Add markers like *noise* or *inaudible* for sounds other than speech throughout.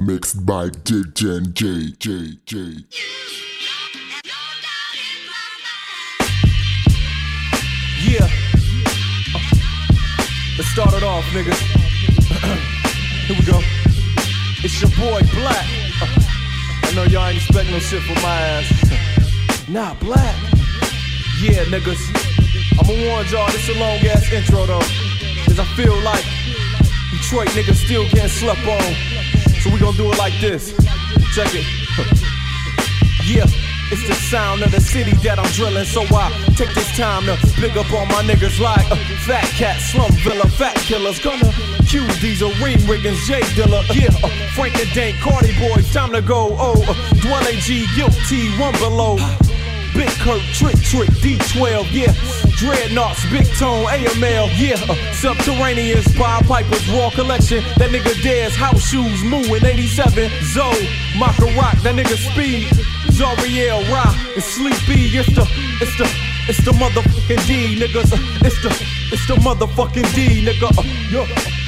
Mixed by DJ J J J. Yeah. Let's start it off, niggas. *clears throat* Here we go. It's your boy Black. I know y'all ain't expect no shit from my ass. *laughs* Nah, Black. Yeah, niggas. I'ma warn y'all, this a long ass intro though. Cause I feel like Detroit niggas still getting slept on. So we gonna do it like this. Check it. *laughs* Yeah. It's the sound of the city that I'm drilling, so I take this time to big up all my niggas like uh, Phat Kat, Slum Village, Fat Killers, gonna these a ring riggins, J Dilla, yeah, uh, Frank and Dank, Cardi Boys, time to go, oh, uh, Dwele G, Guilty, One Be Lo. Big Kurt, Trick Trick, D12, yeah. Dreadnoughts, Big Tone, AML, yeah. Subterraneans, Bob Piper's Raw Collection. That nigga Dez, House Shoes, Moo in 87. Zoe, Maka Rock, that nigga Speed. Zoriel, Rock, and Sleepy. It's the, it's the, it's the motherfucking D, niggas. It's the, it's the motherfucking D, nigga. Uh, yeah.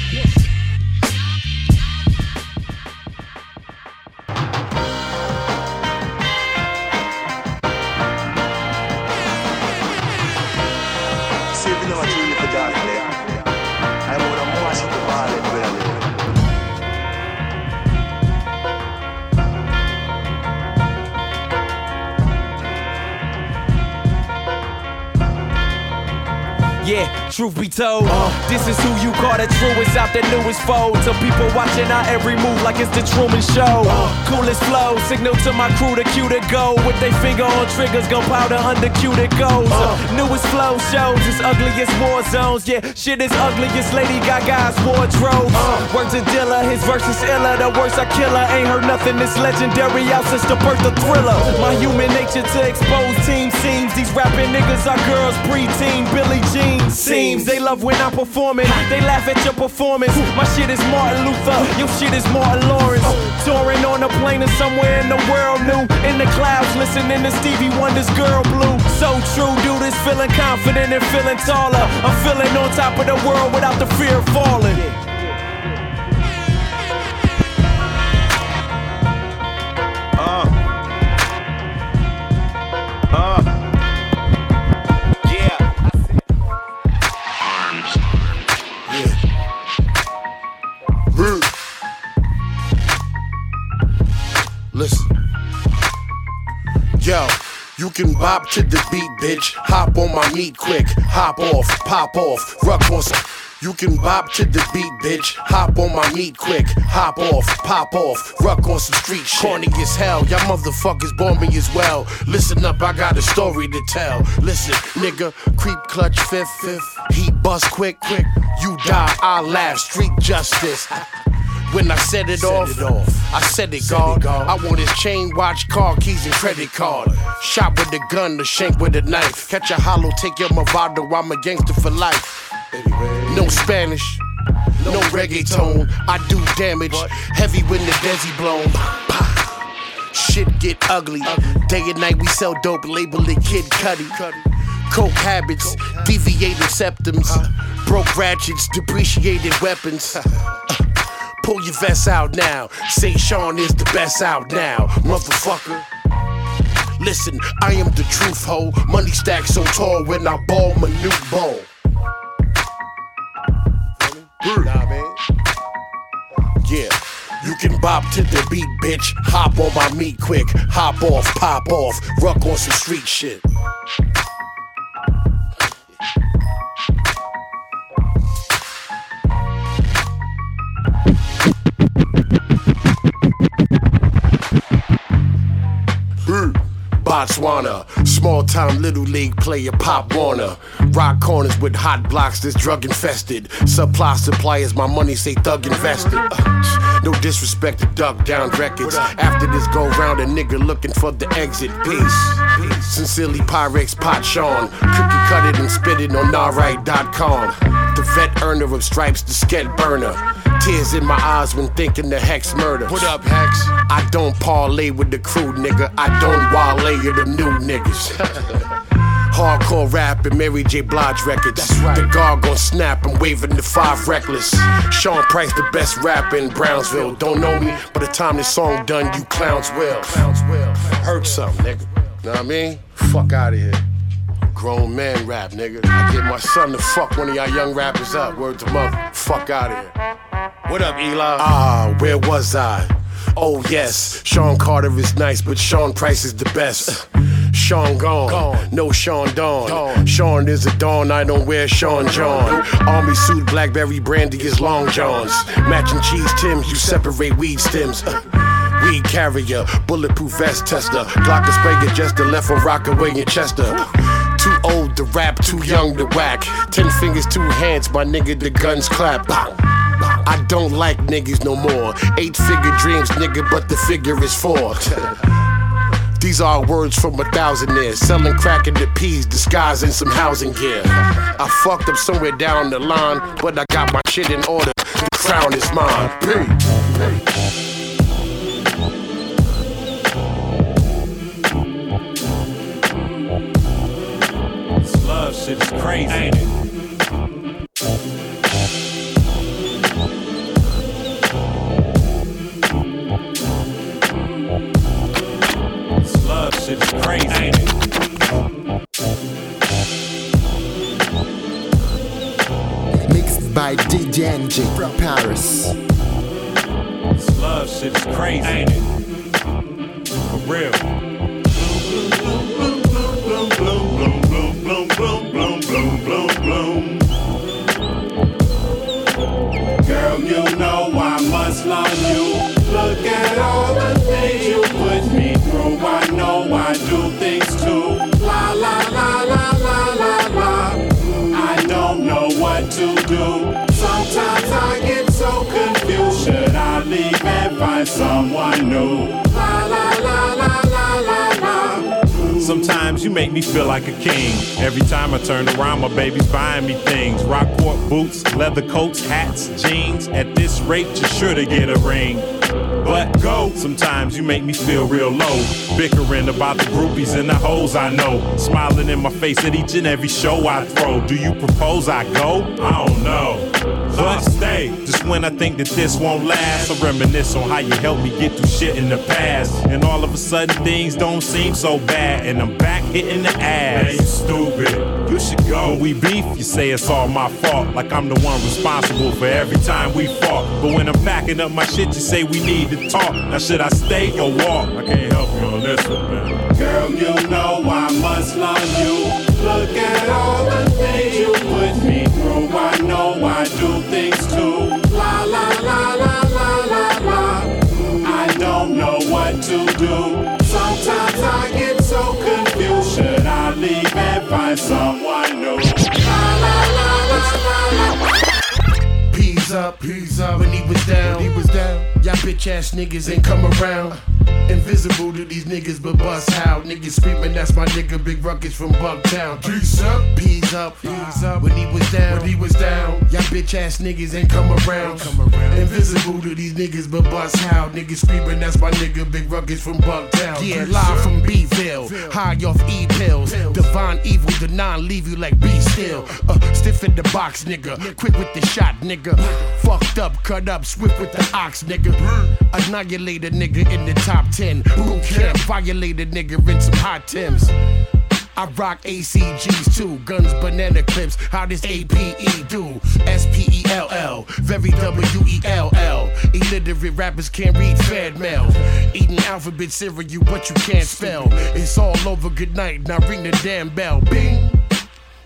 Truth be told, this is who you call the truest out the newest fold. To people watching our every move like it's the Truman Show. Coolest flow, signal to my crew to cue to go. With they finger on triggers, gunpowder under that goes. newest flow shows, it's ugliest war zones. Yeah, shit is ugliest Lady Gaga's wardrobe. Words of Dilla, his verse is iller. The worst I kill killer, ain't heard nothing this legendary out since the birth of Thriller. My human nature to expose team seems. These rapping niggas are girls, preteen, Billie Jean seems. They love when I'm performing, they laugh at your performance. My shit is Martin Luther, your shit is Martin Lawrence. Touring on a plane or somewhere in the world new. In the clouds, listening to Stevie Wonder's Girl Blue. So true, dude is feeling confident and feeling taller. I'm feeling on top of the world without the fear of falling. Can bop to the beat, bitch. Hop on my meat quick. Hop off, pop off, ruck on some. You can bop to the beat, bitch. Hop on my meat quick. Hop off, pop off, ruck on some street shit. Corny as hell, y'all motherfuckers bore me as well. Listen up, I got a story to tell. Listen, nigga, creep clutch fifth, fifth. Heat bust quick, quick. You die, I laugh. Street justice. *laughs* When I set it, off, I said it, God. I want his chain, watch, car keys, and credit card. Shot with a gun, the shank with a knife. Catch a hollow, take your Movado, I'm a gangster for life. No Spanish, no reggaeton. I do damage, heavy when the desi blown. Shit get ugly. Day and night we sell dope, label it Kid Cudi. Coke habits, deviated septums, broke ratchets, depreciated weapons. *laughs* Pull your vest out now. Say Sean is the best out now, motherfucker. Listen, I am the truth hoe. Money stack so tall when I ball my new ball. Nah, man. Yeah. You can bop to the beat, bitch. Hop on my meat quick. Hop off, pop off. Ruck on some street shit. Botswana, small town little league player Pop Warner. Rock corners with hot blocks that's drug infested. Supply suppliers, my money say thug invested. Uh, no disrespect to Duck Down Records. After this go round, a nigga looking for the exit. Peace. Sincerely, Pyrex Pot Sean. Cookie cut it and spit it on alright.com. The vet earner of stripes, the sket burner. Tears in my eyes when thinking the Hex Murda. What up, Hex? I don't parlay with the crew, nigga. I don't wale with them new niggas. *laughs* Hardcore rap and Mary J. Blige records. That's right. The guard gon' snap, I'm waving the five reckless. Sean Price, the best rapper in Brownsville. Don't know me, by the time this song done, you clowns will. Clowns will. Hurt something, nigga. Know what I mean? Fuck out of here. Grown man rap, nigga. I get my son to fuck one of y'all young rappers up. Word to mother. Fuck out of here. What up, Eli? Ah, where was I? Oh, yes. Sean Carter is nice, but Sean Price is the best. Sean gone, Gone. no Sean Dawn. Dawn. Sean is a dawn, I don't wear Sean John. Army suit, Blackberry brandy is long johns. Matching cheese Tims, you separate weed stems. Uh, Weed carrier, bulletproof vest tester. Glock sprayer just to left from Rockaway in Chester. Too old to rap, too young to whack. Ten fingers, two hands, my nigga, the guns clap. I don't like niggas no more. Eight figure dreams, nigga, but the figure is four. *laughs* These are words from a thousand years. Selling crack in the peas, disguising some housing gear. I fucked up somewhere down the line, but I got my shit in order. The crown is mine. Peace. Crazy, leather coats, hats, jeans. At this rate, you're sure to get a ring. But go. Sometimes you make me feel real low. Bickering about the groupies and the hoes I know. Smiling in my face at each and every show I throw. Do you propose I go? I don't know. But stay. Just when I think that this won't last, I reminisce on how you helped me get through shit in the past. And all of a sudden things don't seem so bad. And I'm back hitting the ass. Man, you stupid. You should go. When we beef, you say it's all my fault. Like I'm the one responsible for every time we fought. But when I'm packing up my shit, you say we need to talk. Now should I stay or walk? I can't help you on this one, man. Girl, you know I must love you. Look at all the things you put me through. I know I do things too. La la la la la la la. I don't know what to do. Sometimes I get so confused. Should I leave and find someone new? La la la la la. Peas up, peas up. When he was down, he was down. Y'all bitch ass niggas ain't come around. Invisible to these niggas, but bust how niggas screaming. That's my nigga, Big Ruckus from Bucktown. Peace up, peas up, peas up. When he was down, when he was down. Y'all bitch ass niggas ain't come around. Invisible to these niggas, but bust how niggas screaming. That's my nigga, Big Ruckus from Bucktown. Yeah, live from B-Ville, high off E pills. Divine evil, the non leave you like be still. Uh, stiff in the box, nigga. Quick with the shot, nigga. Fucked up, cut up, swift with the ox, nigga. Annihilate a nigga in the top 10. Boot camp, violate a nigga in some hot Tims. I rock ACGs too, guns, banana clips. How does APE do? S P E L L, very W E L L. Illiterate rappers can't read Fed mail. Eating alphabet cereal, but you can't spell. It's all over, good night. Now ring the damn bell. Bing.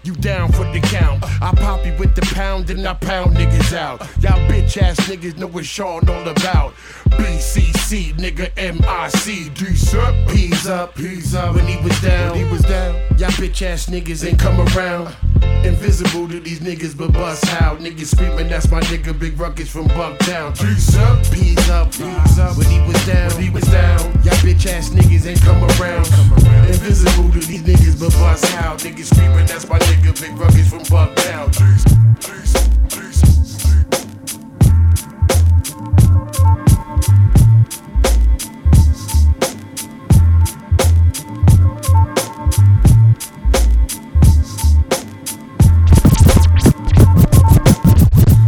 You down for the count? I pop you with the pound and I pound niggas out. Y'all bitch ass niggas know what Sean all about. BCC, nigga, MIC, D-Sup. Peas up, peas up. When he was down, when he was down. Y'all bitch ass niggas ain't come around. Invisible to these niggas, but bust how niggas screaming. That's my nigga, Big Ruckus from Bucktown. Peas up, peas up, peas up. When he was down, when he was down. Y'all bitch ass niggas ain't come around. Invisible to these niggas, but bust how niggas screaming. That's my nigga, nigga Big Ruckus from Bucktown. Please.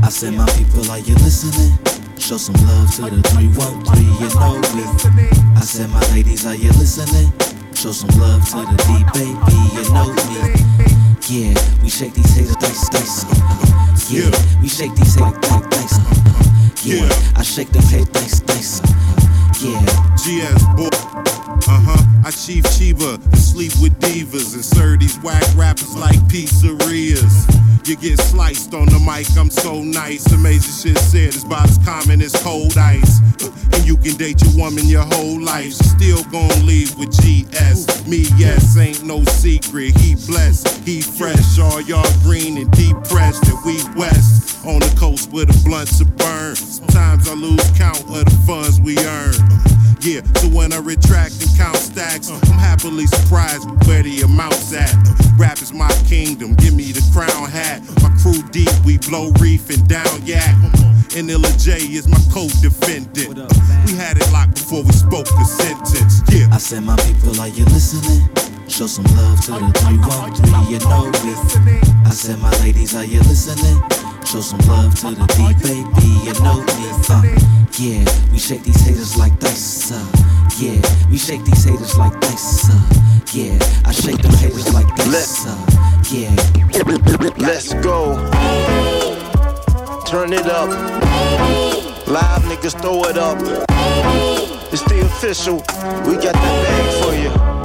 I said, my people, are you listening? Show some love to the 313, you know me. I said, my ladies, are you listening? Show some love to the D baby, you know me. Yeah, we shake these haters dice, dice. Yeah, we shake these haters dice, dice. Yeah, I shake them haters dice, dice. Yeah. GS boy. Uh huh. I chief Chiba and sleep with divas and serve these whack rappers like pizzerias. You get sliced on the mic, I'm so nice. Amazing shit said is about as common as cold ice. You can date your woman your whole life. Still gon' leave with GS. Me, yes, ain't no secret. He blessed, he fresh. All y'all green and depressed, and we west. On the coast where the blunts are burn. Sometimes I lose count of the funds we earn. So when I retract and count stacks, I'm happily surprised where the amount's at. Rap is my kingdom, give me the crown hat. My crew deep, we blow reef and down yak. And Illa J is my co-defendant. We had it locked before we spoke the sentence. Yeah. I said, my people, are you listening? Show some love to the 313, you know me. I said, my ladies, are you listening? Show some love to the D baby, you know me. Uh, yeah, we shake these haters like dice. Uh, yeah, we shake these haters like dice. Uh, yeah, I shake them haters like dice. Uh, yeah. Let's go. Turn it up. Live niggas throw it up. It's the official. We got the bag for you.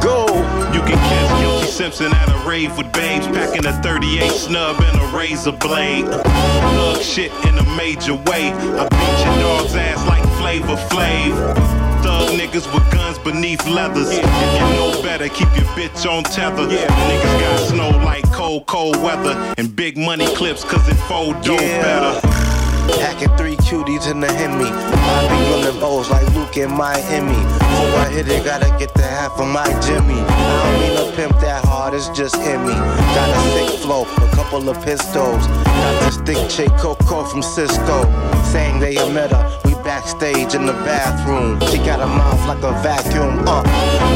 Go. You can catch Guilty Simpson at a rave with babes, packing a 38 snub and a razor blade. Thug shit in a major way. I beat your dog's ass like Flavor Flav. Thug niggas with guns beneath leathers. If you know better, keep your bitch on tether. Niggas got snow like cold, cold weather. And big money clips, cause it fold Yeah. better. Hacking three cuties in the Hemi. I be them O's like Luke in Miami. Before I hit it, gotta get the half of my Jimmy. I don't mean to pimp that hard, it's just in me. Got a sick flow, a couple of pistols. Got this thick chick Coco from Cisco. Saying they a met her. We backstage in the bathroom. She got a mouth like a vacuum. Uh,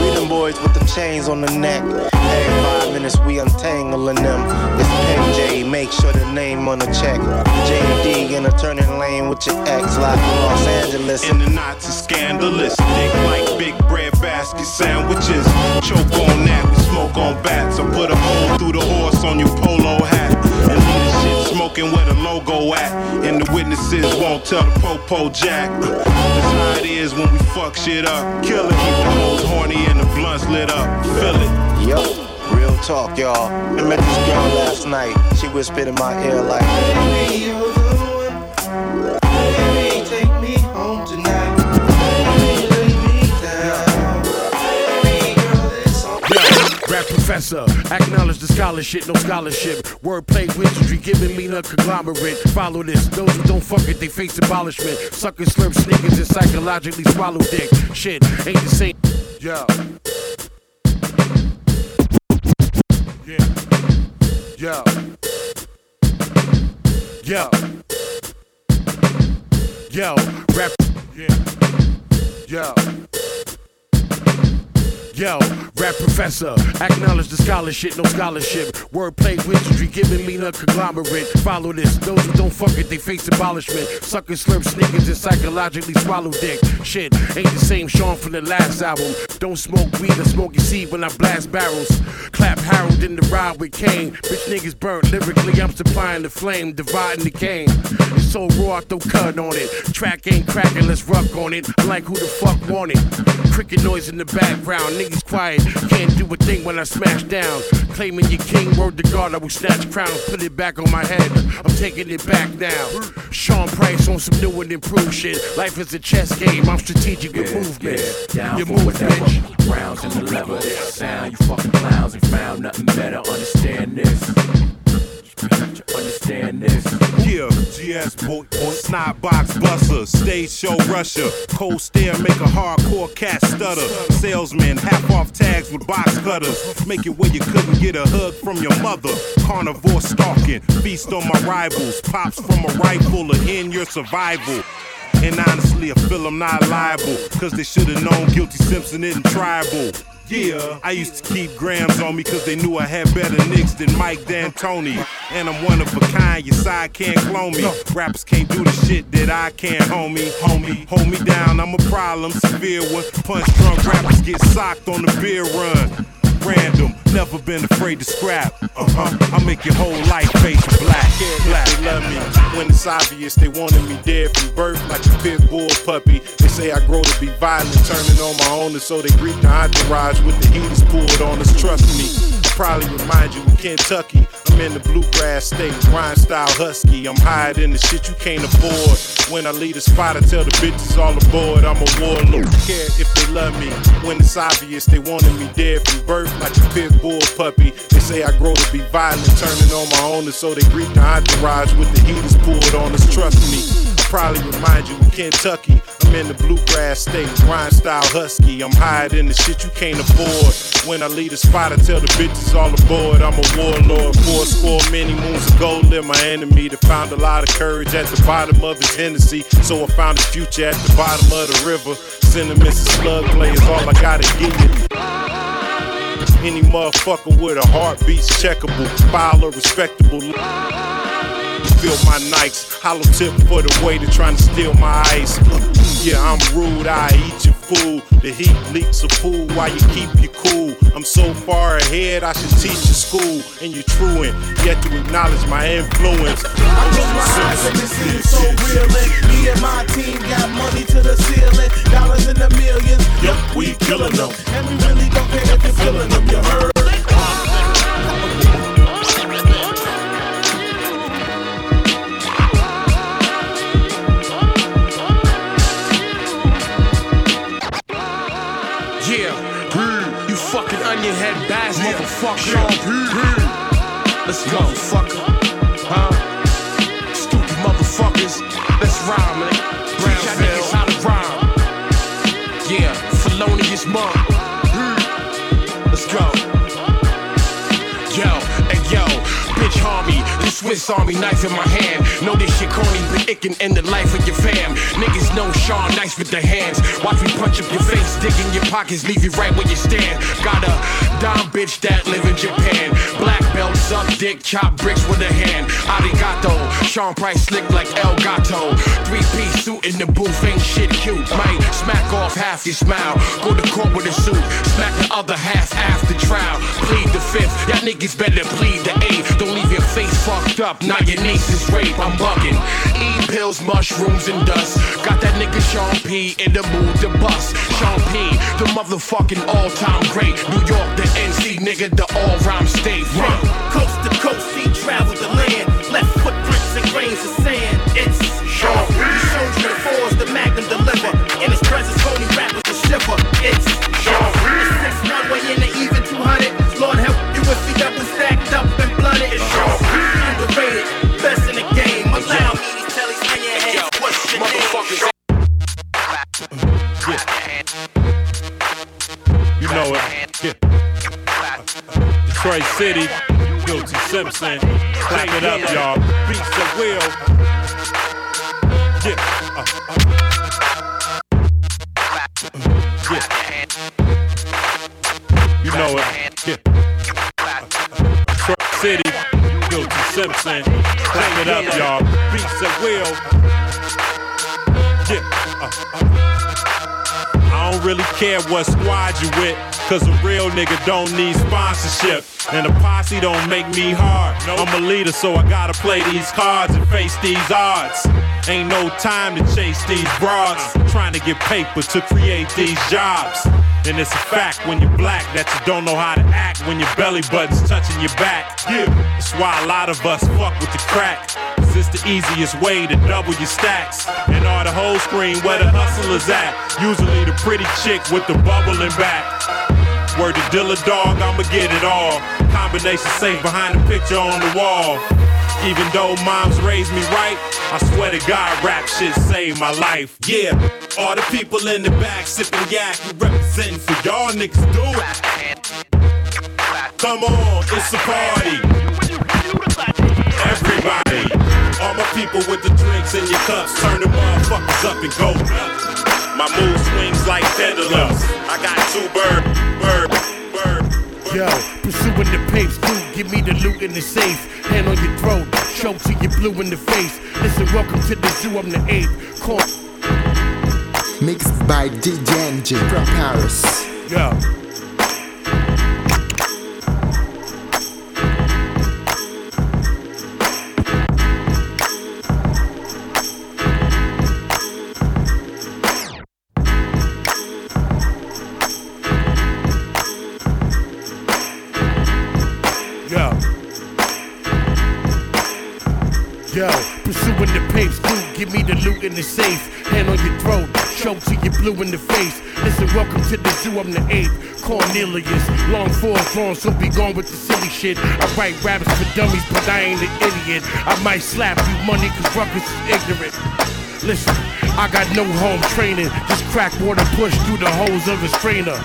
we them boys with the chains on the neck. Every five minutes we untangling them. It's PJ, make sure the name on the check. JD in a turning lane with your ex, from Los Angeles. And the knots are scandalous. Thick like big bread basket sandwiches. Choke on that, we smoke on bats. I put a hole through the horse on your polo hat. And shit smoking where the logo at. And the witnesses won't tell the popo jack. Uh, that's how it is when we fuck shit up. Kill it, keep the hoes horny and the blunts lit up. Feel it. Yup, real talk, y'all. I met this girl last night. She whispered in my ear like, professor, acknowledge the scholarship, no scholarship. Wordplay wizardry, giving me the conglomerate. Follow this, those who don't fuck it, they face abolishment. Suckers, slurp sneakers, and psychologically swallow dick. Shit, ain't the same. Yo. Yeah. Yo. Yo. Yo, rap. Yeah. Yo. Yo, rap professor, acknowledge the scholarship, no scholarship. Wordplay wizardry, giving me the conglomerate. Follow this, those who don't fuck it, they face abolishment. Suckers, slurp sneakers, and psychologically swallow dick. Shit, ain't the same Sean from the last album. Don't smoke weed or smoke your seed when I blast barrels. Clap Harold in the ride with Kane. Bitch niggas burnt lyrically, I'm supplying the flame, dividing the cane. It's so raw, I throw cut on it. Track ain't cracking, let's rock on it. I like who the fuck want it. Cricket noise in the background, niggas quiet. Can't do a thing when I smash down. Claiming your king, word to God, I will snatch crowns, put it back on my head. I'm taking it back now. Sean Price on some new and improved shit. Life is a chess game, I'm strategic with movement. Down You move, bitch. Rounds in the lever. Sound, you fucking clowns ain't found nothing better. Understand this. Understand this. Yeah, GS boy, boy, box stage show rusher, cold stare make a hardcore cat stutter, salesman half off tags with box cutters, make it where you couldn't get a hug from your mother, carnivore stalking, feast on my rivals, pops from a rifle to end your survival. And honestly, I feel I'm not liable, cause they should've known Guilty Simpson isn't tribal. Yeah, I used to keep grams on me cause they knew I had better nicks than Mike D'Antoni. And I'm one of a kind, your side can't clone me. Rappers can't do the shit that I can't, homie. Homie, hold me down, I'm a problem, severe one. Punch drunk rappers get socked on the beer run random. Never been afraid to scrap. Uh huh. I make your whole life face black. Yeah, black. They love me when it's obvious they wanted me dead from birth, like a pit bull puppy. They say I grow to be violent, turning on my own, and so they greet the entourage with the heaters pulled on us. Trust me probably remind you of Kentucky. I'm in the bluegrass state, grind style husky. I'm higher than the shit you can't afford. When I leave the spot, I tell the bitches all aboard. I'm a warlord. Care if they love me. When it's obvious they wanted me dead from birth, like a pit bull puppy. They say I grow to be violent, turning on my own, and so they greet the entourage with the heaters pulled on us. Trust me I probably remind you of Kentucky. I'm in the bluegrass state, grind style husky. I'm higher than the shit you can't afford. When I leave the spot, I tell the bitches all aboard. I'm a warlord. Four score many moons ago, lived my enemy that found a lot of courage at the bottom of his Hennessy. So I found his future at the bottom of the river. Sentiments and slug play is all I gotta give you. Any motherfucker with a heartbeat's checkable, file or respectable feel my nights. Hollow tip for the way to trying to steal my ice. Yeah, I'm rude, I eat your food. The heat leaks a fool while you keep you cool. I'm so far ahead, I should teach you school. And you're truant, yet to acknowledge my influence. I close my eyes and it seems so real. And me and my team got money to the ceiling. Dollars in the millions. Yep, we killing them. And we really don't care if you're feeling them, you heard? Motherfucker. Let's go, fucker. Huh? Stupid motherfuckers. Let's rhyme, man. Brownsville. how to rhyme. Yeah, felonious monk. Let's go. Swiss Army knife in my hand. Know this shit corny, but it can end the life of your fam. Niggas know Sean nice with the hands. Watch me punch up your face, dig in your pockets, leave you right where you stand. Got a dime bitch that live in Japan. Black belt, suck dick, chop bricks with a hand. Arigato, Sean Price slick like El Gato. Three piece suit in the booth, ain't shit cute. Might smack off half your smile. Go to court with a suit, smack the other half after trial. Plead the fifth, y'all niggas better plead the eighth. Don't leave your face fucked up, now your niece is rape, I'm bugging. Eat pills, mushrooms, and dust. Got that nigga Sean P in the mood to bust. Sean P, the motherfucking all time great. New York, the NC nigga, the all rhyme state. From coast to coast, he traveled the land. Left footprints and grains of sand. City, Guilty Simpson. Clap it up, y'all. Beats the wheel. Yeah. Uh, uh. Yeah. You know it. Yeah. Detroit City. Guilty Simpson. Clap it up, y'all. Beats at will. Really care what squad you with, cause a real nigga don't need sponsorship. And a posse don't make me hard. I'm a leader, so I gotta play these cards and face these odds. Ain't no time to chase these broads. Trying to get paper to create these jobs. And it's a fact when you're black that you don't know how to act when your belly button's touching your back. Yeah, that's why a lot of us fuck with the crack. It's the easiest way to double your stacks. And all the whole screen where the hustlers at. Usually the pretty chick with the bubbling back. Word to Dilla Dog, I'ma get it all. Combination safe behind the picture on the wall. Even though moms raised me right, I swear to God, rap shit saved my life. Yeah, all the people in the back sipping yak, we representing for y'all niggas do it. Come on, it's a party. Everybody, all my people with the drinks in your cups, turn the motherfuckers up and go My mood swings like pendulums. I got two bird, bird, bird. Yo, pursuing the papes, dude, give me the loot in the safe. Hand on your throat, choke till you blue in the face. Listen, welcome to the zoo, I'm the eighth. Call, Mixed by DJ from Paris. yo. Yo. I'm the eighth. Cornelius, long fours drawn, so be gone with the silly shit. I write raps for dummies, but I ain't an idiot. I might slap you money, cause Ruckus is ignorant. Listen, I got no home training, just crack water push through the holes of a strainer.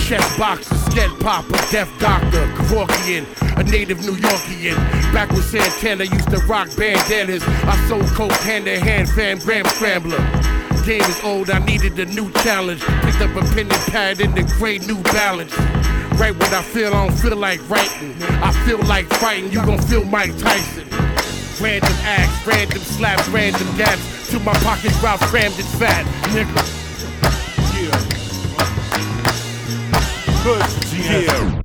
Chest boxer, sket popper, deaf doctor, Kevorkian, a native New Yorkian. Back with Santana used to rock bandanas. I sold coke hand to hand, fam, gram scrambler. Game is old, I needed a new challenge. Picked up a pen and pad in the gray New Balance. Right when I feel I don't feel like writing. I feel like fighting, you gon' feel Mike Tyson. Random acts, random slaps, random gaps. To my pockets, Ralph crammed and fat, nigga. Yeah.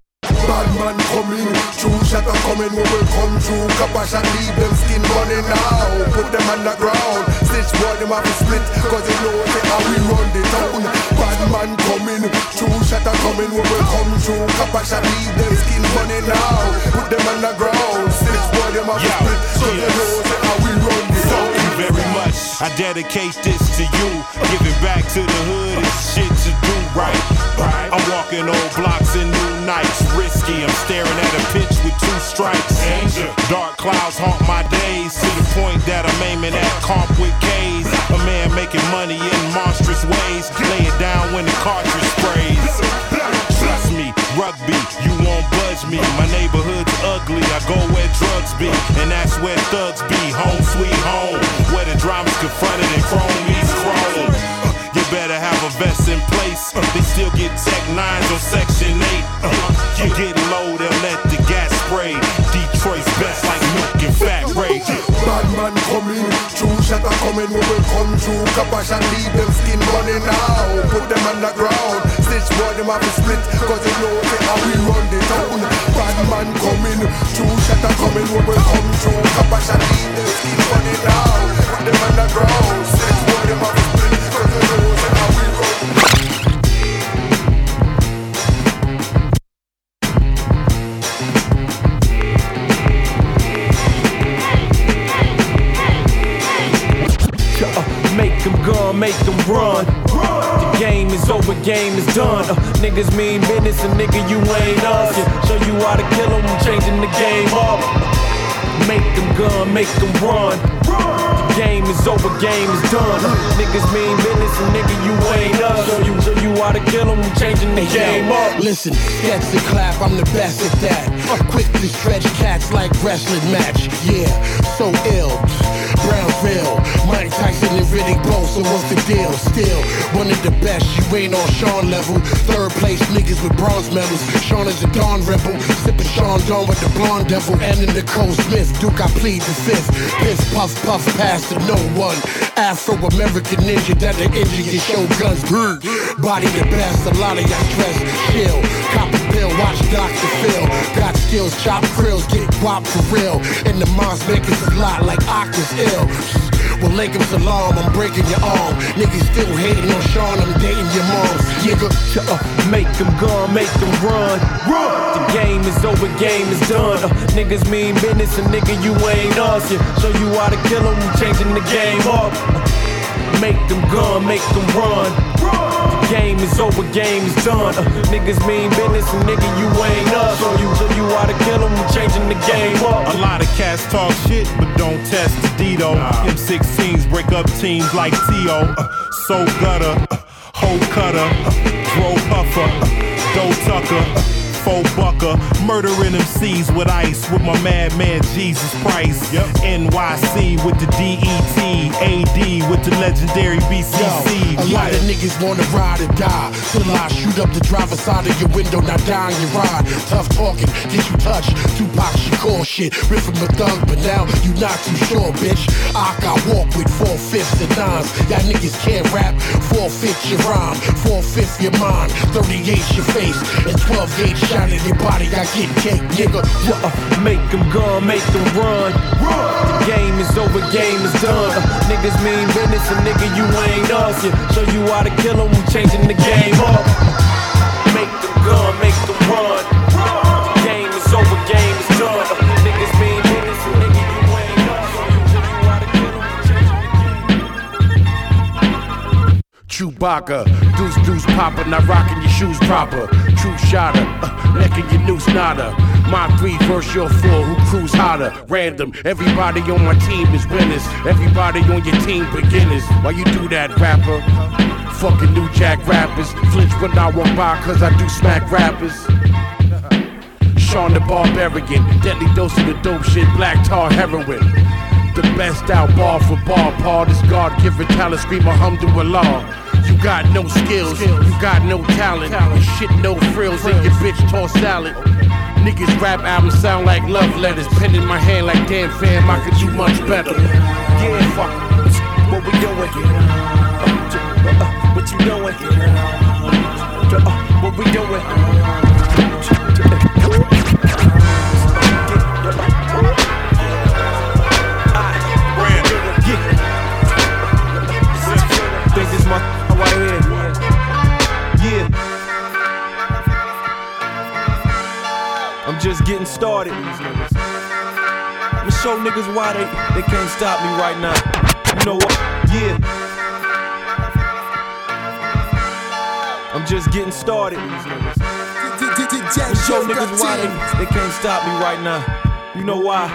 Bad man coming, true shatter coming, we will come through. Kapash and leave them skin running now. Put them on the ground, stitch boy them have to split, cause you know say how we run the town. Bad man coming, true shatter coming, we will come through. Kapash and leave them skin running now. Put them on the ground, stitch boy them have to split, cause you know say how we I dedicate this to you. Giving back to the hood is shit to do right. I'm walking old blocks in new nights. Risky, I'm staring at a pitch with two strikes. Dark clouds haunt my days to the point that I'm aiming at comp with K's. A man making money in monstrous ways. Lay it down when the cartridge sprays. Trust me, rugby, you won't budge me. My neighborhood's ugly, I go where drugs be, and that's where thugs be. Home sweet home, where the drama's confronted and chrome meets chrome. Uh, You better have a vest in place. Uh, They still get Tech 9s on Section 8. Uh, You get low, they'll let the gas spray. Detroit's best like milk and fat Ray. Bad man coming, true shatter coming, we will come through. Kapash and leave them skin running now. Put them on the ground, stitch boy them have to split, cause you know say how we run the town. Bad man coming, true shatter coming, we will come through. Kapash and leave them skin running now. Put them on the ground, stitch boy them have to split, cause you know run. The game is over, game is done. Uh, niggas mean business, and nigga, you ain't us. Yeah, show you how to kill them, changing the game up. Make them gun, make them run. The game is over, game is done. Uh, niggas mean business, and nigga, you ain't us. Show you, show you how to kill them, changing the game up. Listen, sketch and clap, I'm the best at that. Quickly stretch cats like wrestling match. Yeah, so ill. Brownville, Mike Tyson and Riddick Bowe, so what's the deal? Still, one of the best, you ain't on Sean level. Third place niggas with bronze medals. Sean is a Dawn rebel, sipping Sean Dawn with the blonde devil. And in the Cole Smith, Duke, I plead the fifth. Piss, puff, puff, pass to no one. Afro-American ninja that the guns. Body the best, a lot of y'all stress. Chill, a pill, watch Dr. Phil. Got skills, chop krills, get guap for real. And the moms make us a lot like Octa's ill. Well, Lakem Salam, I'm breaking your arm. Niggas still hating on Sean, I'm dating your mom. Nigga, Uh, make them gun, make them run. Run! The game is over, game is done. Uh, niggas mean business, and nigga, you ain't us. Yeah, show you how to kill them, changing the game up. Uh, make them gun, make them run. run. The game is over, game is done. Uh, niggas mean business, and nigga, you ain't us. Show you, show you how to kill them, changing the game up. A lot of cats talk shit, but don't test the Dito. M16s break up teams like T.O. Uh, so gutter, uh, hoe cutter, uh, dro puffer, uh, dough tucker. Uh, four bucker. Murdering MCs with ice with my madman Jesus Price. Yep. NYC with the DET. AD with the legendary BCC. A lot of niggas wanna ride or die. Till I shoot up the driver's side of your window, not die on your ride. Tough talking, get you touched. Tupac Shakur shit. Rip from a thug, but now you not too sure, bitch. I got walk with four fifths and nines. Y'all niggas can't rap. Four fifths your rhyme, four fifths your mind. 38 your face, and 12 gauge shot in your body. I get cake, nigga. Uh, make them gun, make them run. The game is over, game is done. Uh, niggas mean business, and nigga, you ain't us. Yeah, show you how to kill 'em, we changing the game up. Make them gun, make them run. Chewbacca, deuce deuce popper, not rocking your shoes proper. True shotter, uh, necking your noose nada. My three verse your four, who cruise hotter. Random, everybody on my team is winners. Everybody on your team beginners. Why you do that, rapper? Fucking new jack rappers. Flinch when I walk by, cause I do smack rappers. Sean the Barbarian, deadly dose of the dope shit, black tar heroin. The best out bar for bar, Paul. This God given talent, scream alhamdulillah. You got no skills, you got no talent. You shit no frills, and your bitch toss salad. Niggas rap albums sound like love letters. Pen in my hand like damn fam, I could do much better. Yeah, fuck. What we doing? Uh, what you doing? What we doing? Getting started. I'ma show niggas why they, they can't stop me right now. You know what? Yeah. I'm just getting started. I'ma show niggas why they, they can't stop me right now. You know why?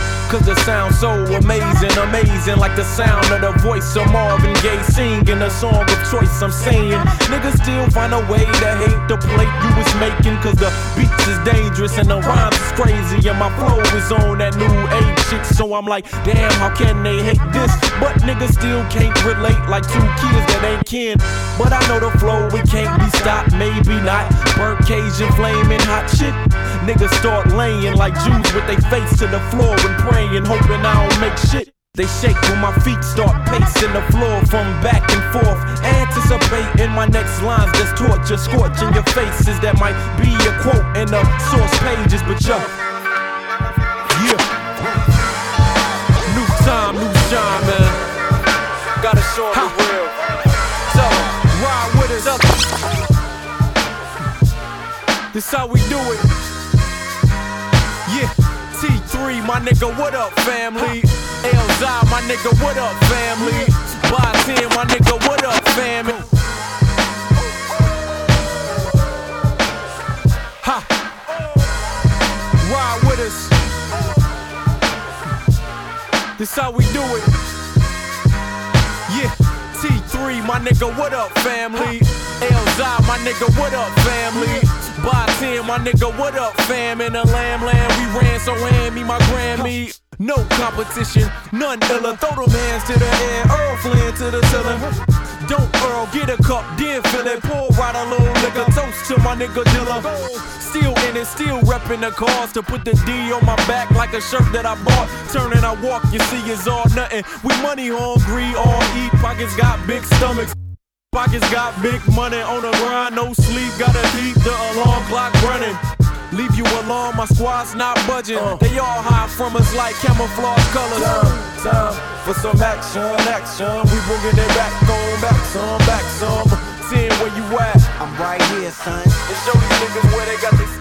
*laughs* Cause it sounds so amazing, amazing Like the sound of the voice of Marvin Gaye Singing a song of choice, I'm saying Niggas still find a way to hate the plate you was making Cause the beats is dangerous and the rhymes is crazy And my flow is on that new age shit So I'm like, damn, how can they hate this? But niggas still can't relate like two kids that ain't kin But I know the flow, it can't be stopped, maybe not Burnt Cajun flaming hot shit Niggas start laying like Jews with their face to the floor and praying, hoping I don't make shit. They shake when my feet start pacing the floor from back and forth. Anticipating my next lines that's torture, scorching your faces. That might be a quote in the source pages, but yo. Yeah. New time, new shine, man. Gotta show the real. 'em, ride with us. This how we do it. Yeah, T3, my nigga, what up, family? Elzhi, my nigga, what up, family? By 10, my nigga, what up, family? Ha! Ride with us. This how we do it. Yeah, T3, my nigga, what up, family? Elzhi, my nigga, what up, family? By 10, my nigga, what up, fam? In the lamb land, we ran, so hand me my Grammy. No competition, none iller. Throw them hands to the air, Errol Flynn to the ceiling. Don't Earl, get a cup, then fill it. Pour out a little liquor, toast to my nigga Dilla. Still in it, still repping the cause to put the D on my back like a shirt that I bought. Turning, I walk, you see, it's all nothing. We money hungry, all eat, pockets got big stomachs. Pockets got big money on the grind, no sleep, gotta keep the alarm clock running. Leave you alone, my squad's not budging. Uh. They all hide from us like camouflage colors. Time, time for some action, action. We bringing it back on, back some, back some. Seeing where you at. I'm right here, son. And show these niggas where they got this.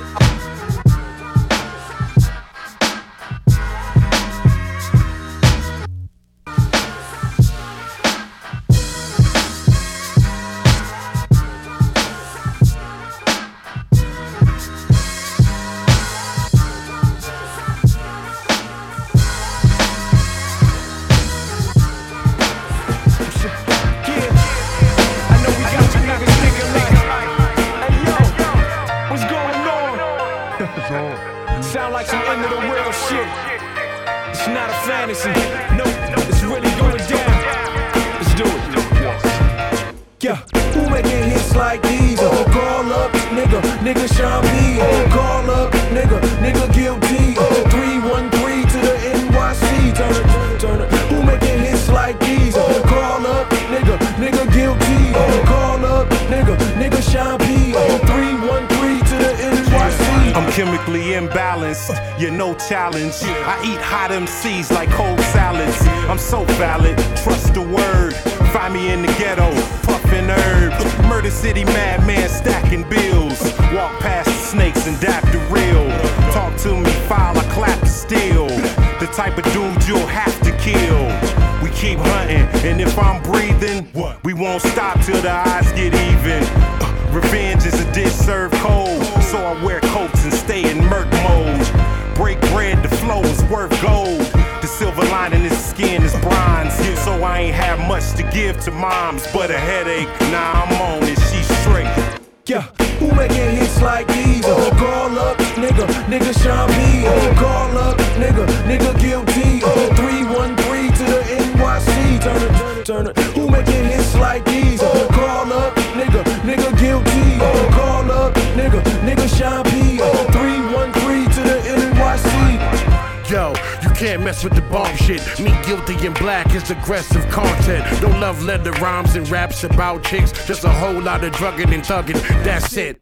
Challenge. I eat hot MCs like cold salads. I'm so valid, trust the word. Find me in the ghetto, puffin' herb. Murder City madman stacking bills. Walk past the snakes and dap the real. Talk to me, file, I clap still. The type of dude you'll have to kill. We keep hunting, and if I'm breathing, what? we won't stop till the odds get even. Uh, Revenge is a dish served cold, so I wear coats and stay in murk mode. Break bread, the flow is worth gold. The silver lining is skin is bronze, so I ain't have much to give to moms, but a headache. Nah, I'm on it, she's straight. Yeah, who making hits like these? Uh, call up, nigga, nigga Sean P. Uh, call up, nigga, nigga guilty. Uh, 313 to the NYC. Turn it, turn it, turn it. Who making hits like these? Can't mess with the bomb shit. Me guilty and black is aggressive content. No love letter rhymes and raps about chicks. Just a whole lot of drugging and thugging. That's it.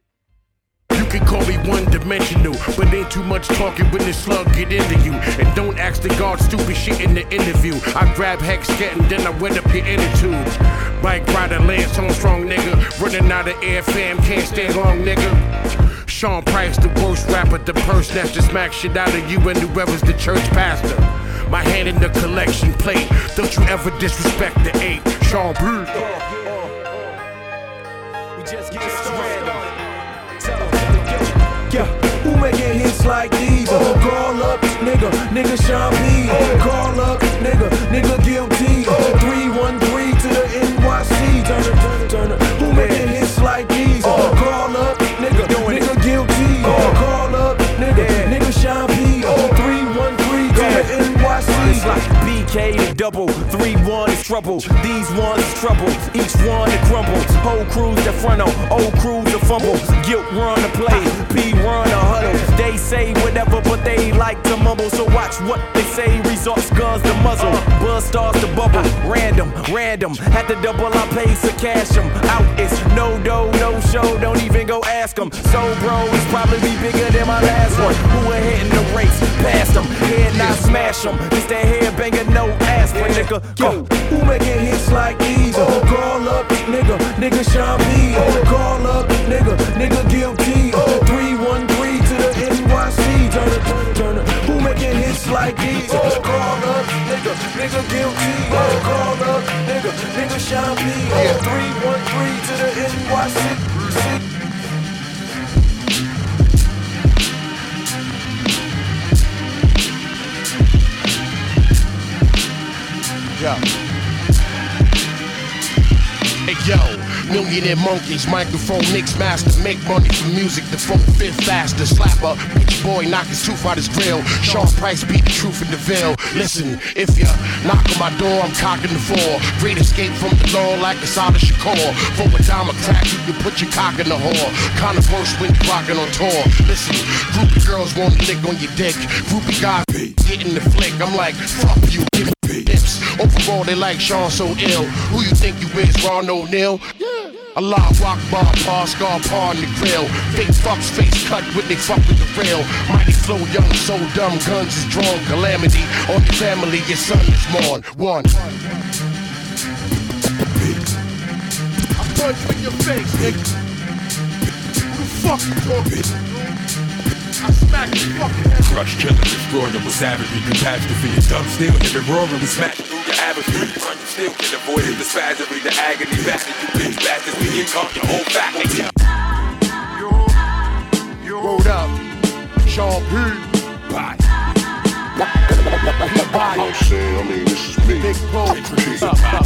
You can call me one dimensional, but ain't too much talking when this slug get into you. And don't ask the guard stupid shit in the interview. I grab hex and then I wet up your inner tubes. Bike rider, Lance Armstrong, nigga. Running out of air fam, can't stand long, nigga. Sean Price, the worst rapper, the purse snatcher, smack shit out of you and whoever's the church pastor. My hand in the collection plate. Don't you ever disrespect the ape. Sean P. We just getting started. Yeah, who making hits like these? Uh, call up, nigga, nigga Sean P. Uh, call up, nigga, nigga guilty. To double, three one is trouble. These ones is trouble, each one to crumble. Whole crews the front on, old crews to fumble. Guilt run to play, P run a huddle. They say whatever, but they like to mumble. So watch what they say. Results guns the muzzle, buzz starts to bubble. Random, random. Had to double, I pay to cash them. Out it's no dough, no show. Don't even go ask them. So bro, it's probably be bigger than my last one. Who ahead in the race? Past them, head not smash them. It's that head banger, no aspirin, nigga. Go. Who making hits like these? Call up, nigga, nigga Sean. Uh, call up, nigga, nigga guilty. NYC. Turn it, turn it, turn it. Who making hits like these? Uh, call up, nigga, nigga guilty. Uh, call up, nigga, nigga Sean P. Uh, 313 to the NYC. Yo. Hey yo, millionaire monkeys, microphone mix master, make money from music, the phone fit faster, slapper, bitch boy knock his tooth out his grill, Sean Price beat the truth in the veil. Listen, if you knock on my door, I'm cocking the four. Great escape from the law like a solid Shakur. For a dime a crack, you can put your cock in the whore. Kinda worse when you rockin' on tour. Listen, groupie girls want to lick on your dick, groupie guys getting the flick. I'm like, fuck you, give me. Overall, they like Sean so ill. Who you think you is, Ron O'Neal? Yeah. Allah rock bar, par, scar, par on the grill. Fake fucks, face cut when they fuck with the real. Mighty flow, young, so dumb, guns is drawn. Calamity on your family, your son is mourn. One. I punch in your face, nigga. Who the fuck you talking? I smack your fucking head. Crush, kill, destroy them with savagery, catastrophe. And dumb steel, hit it roaring, we smash through your average. Run, you still can avoid it, the spasmery, the agony, bastard, you bitch bastards. We can conk your whole family. Word up. Sean P. Bye. Bye. I'm saying, I mean, this is me. Big Bo. P. Up, up.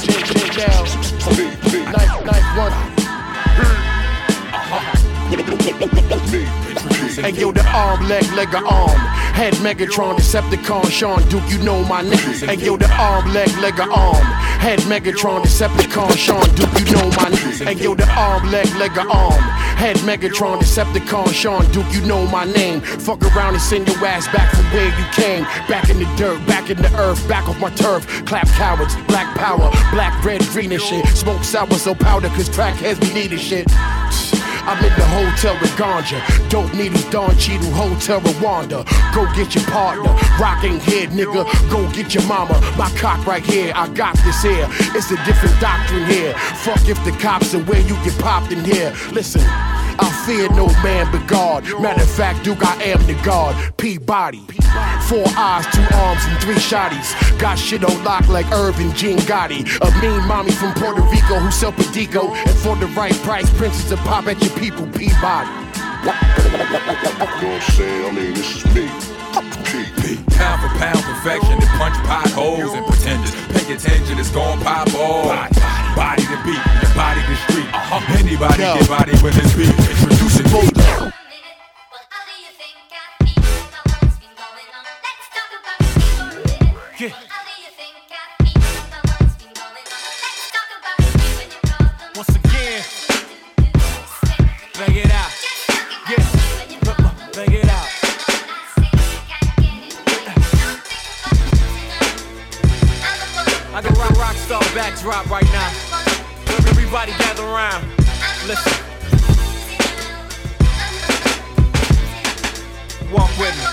J, J, down. P. P. Knife, knife, one. Hey yo, the arm, leg, leg, arm. Head Megatron, Decepticon, Sean Duke, you know my name. Hey yo, the arm, leg, leg, arm. Head Megatron, Decepticon, Sean Duke, you know my name. Hey yo, the arm, leg, leg, arm. Head Megatron, Decepticon, Sean Duke, you know my name. Fuck around and send your ass back from where you came. Back in the dirt, back in the earth, back off my turf. Clap cowards, black power, black, red, green and shit. Smoke sour, so powder, cause crackheads be needing shit. I'm in the hotel with ganja. Dope needles, Don Cheadle, Hotel Rwanda. Go get your partner. Rocking head, nigga. Go get your mama. My cock right here. I got this here. It's a different doctrine here. Fuck if the cops are where you get popped in here. Listen. I fear no man but God. Matter of fact, Duke, I am the God. Peabody. Four eyes, two arms, and three shotties. Got shit on lock like Irvin Jean Gotti. A mean mommy from Puerto Rico who sell Pedico. And for the right price, princess to pop at your people, Peabody. You know what I'm saying? I mean, this is me. P. Pound for pound perfection and punch potholes and pretenders. Pay attention, it's gon' pop off. Body to beat, your body to street. Uh-huh. Anybody get body with his beat. Introducing me. Yeah. Star backdrop right now. Everybody gather around. Listen. Walk with me.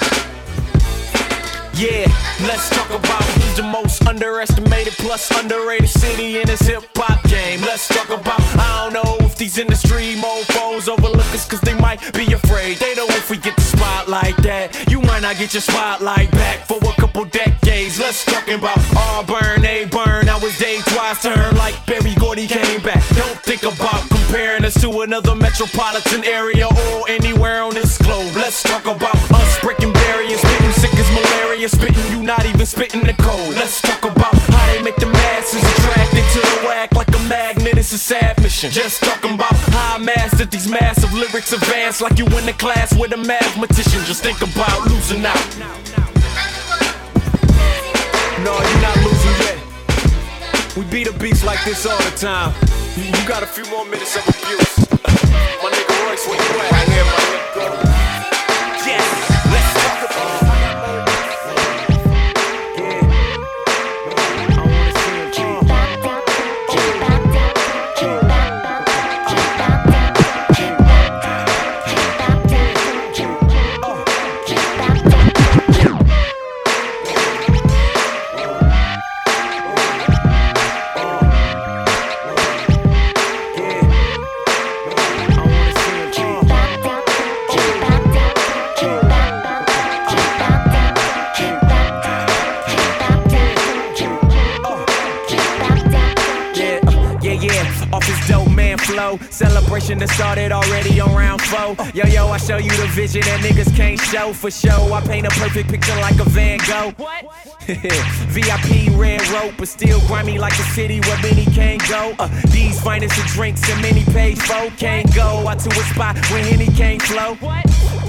Yeah, let's talk about who's the most underestimated plus underrated city in this hip hop game. Let's talk about, I don't know these industry mofos overlook us cause they might be afraid. They know if we get the spotlight that you might not get your spotlight back for a couple decades. Let's talk about Auburn, A burn. I was day twice turn like Berry Gordy came back. Don't think about comparing us to another metropolitan area or anywhere on this globe. Let's talk about us breaking barriers, spitting sick as malaria, spitting you not even spitting the code. Let's talk about how they make the masses attracted sad mission. Just talking about how I mastered these massive lyrics advanced like you in the class with a mathematician. Just think about losing out. No, you're not losing yet. We beat a beast like this all the time. You got a few more minutes of abuse. Flow. Celebration that started already on round four. Yo, yo, I show you the vision that niggas can't show for show. I paint a perfect picture like a Van Gogh. *laughs* VIP red rope, but still grimy like a city where many can't go. Uh, these finest of drinks and many paid folk can't go out to a spot where Henny can't flow.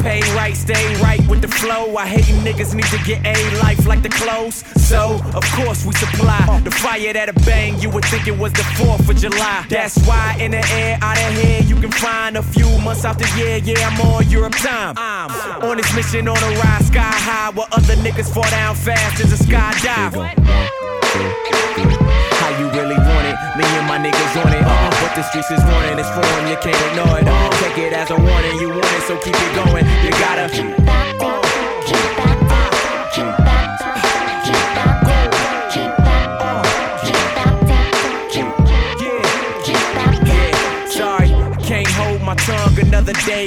Pay right, stay right with the flow. I hate niggas need to get a life like the clothes. So, of course, we supply the fire that a bang. You would think it was the 4th of July. That's why in the air, out of here, you can find a few months out the year. Yeah, I'm on Europe time. I'm on this mission on a ride sky high where other niggas fall down fast as a skydiver. How you really want? Me and my niggas on it. Uh, but the streets is warning, it's foreign, you can't ignore it. Uh, take it as a warning, you want it, so keep it going. You gotta.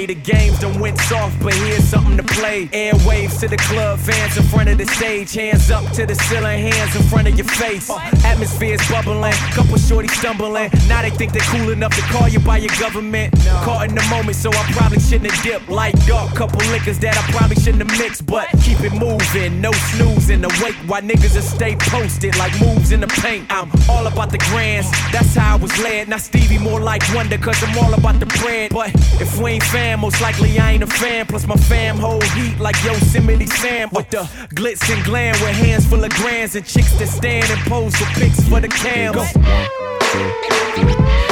The games done went soft, but here's something to play. Airwaves to the club, fans in front of the stage. Hands up to the ceiling, hands in front of your face. Atmosphere's bubbling, couple shorties stumbling. Now they think they're cool enough to call you by your government. Caught in the moment, so I probably shouldn't have dipped. Like dark, couple liquors that I probably shouldn't have mixed. But keep it moving, no snoozing. The wait while niggas will stay posted like moves in the paint. I'm all about the grands, that's how I was led. Now Stevie more like Wonder, cause I'm all about the bread. But if we ain't fam, man, most likely I ain't a fan. Plus my fam hold heat like Yosemite Sam with the glitz and glam with hands full of grands and chicks that stand and pose for pics for the cams.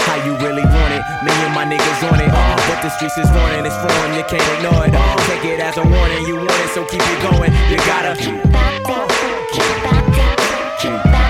How you really want it? Me and my niggas on it. Uh, but the streets is warning, it's foreign, you can't ignore it. Uh, take it as a warning, you want it, so keep it going. You gotta. Dreadnoughts,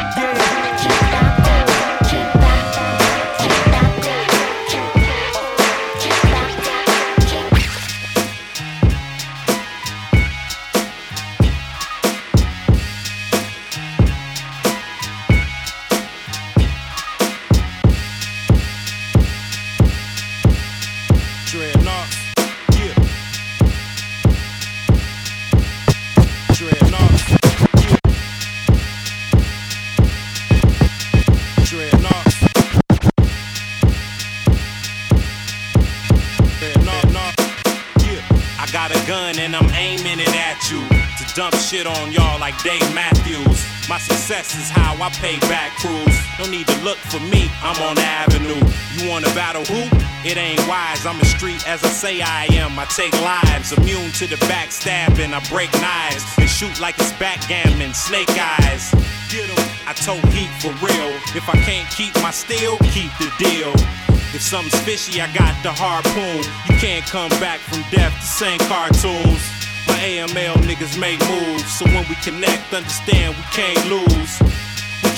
shit on y'all like Dave Matthews. My success is how I pay back crews. No need to look for me, I'm on the avenue. You wanna battle who? It ain't wise, I'm a street as I say I am. I take lives, immune to the backstabbing. I break knives and shoot like it's backgammon, snake eyes. Get 'em. I told heat for real. If I can't keep my steel, keep the deal. If something's fishy, I got the harpoon. You can't come back from death to same cartoons. My AML niggas make moves, so when we connect, understand we can't lose.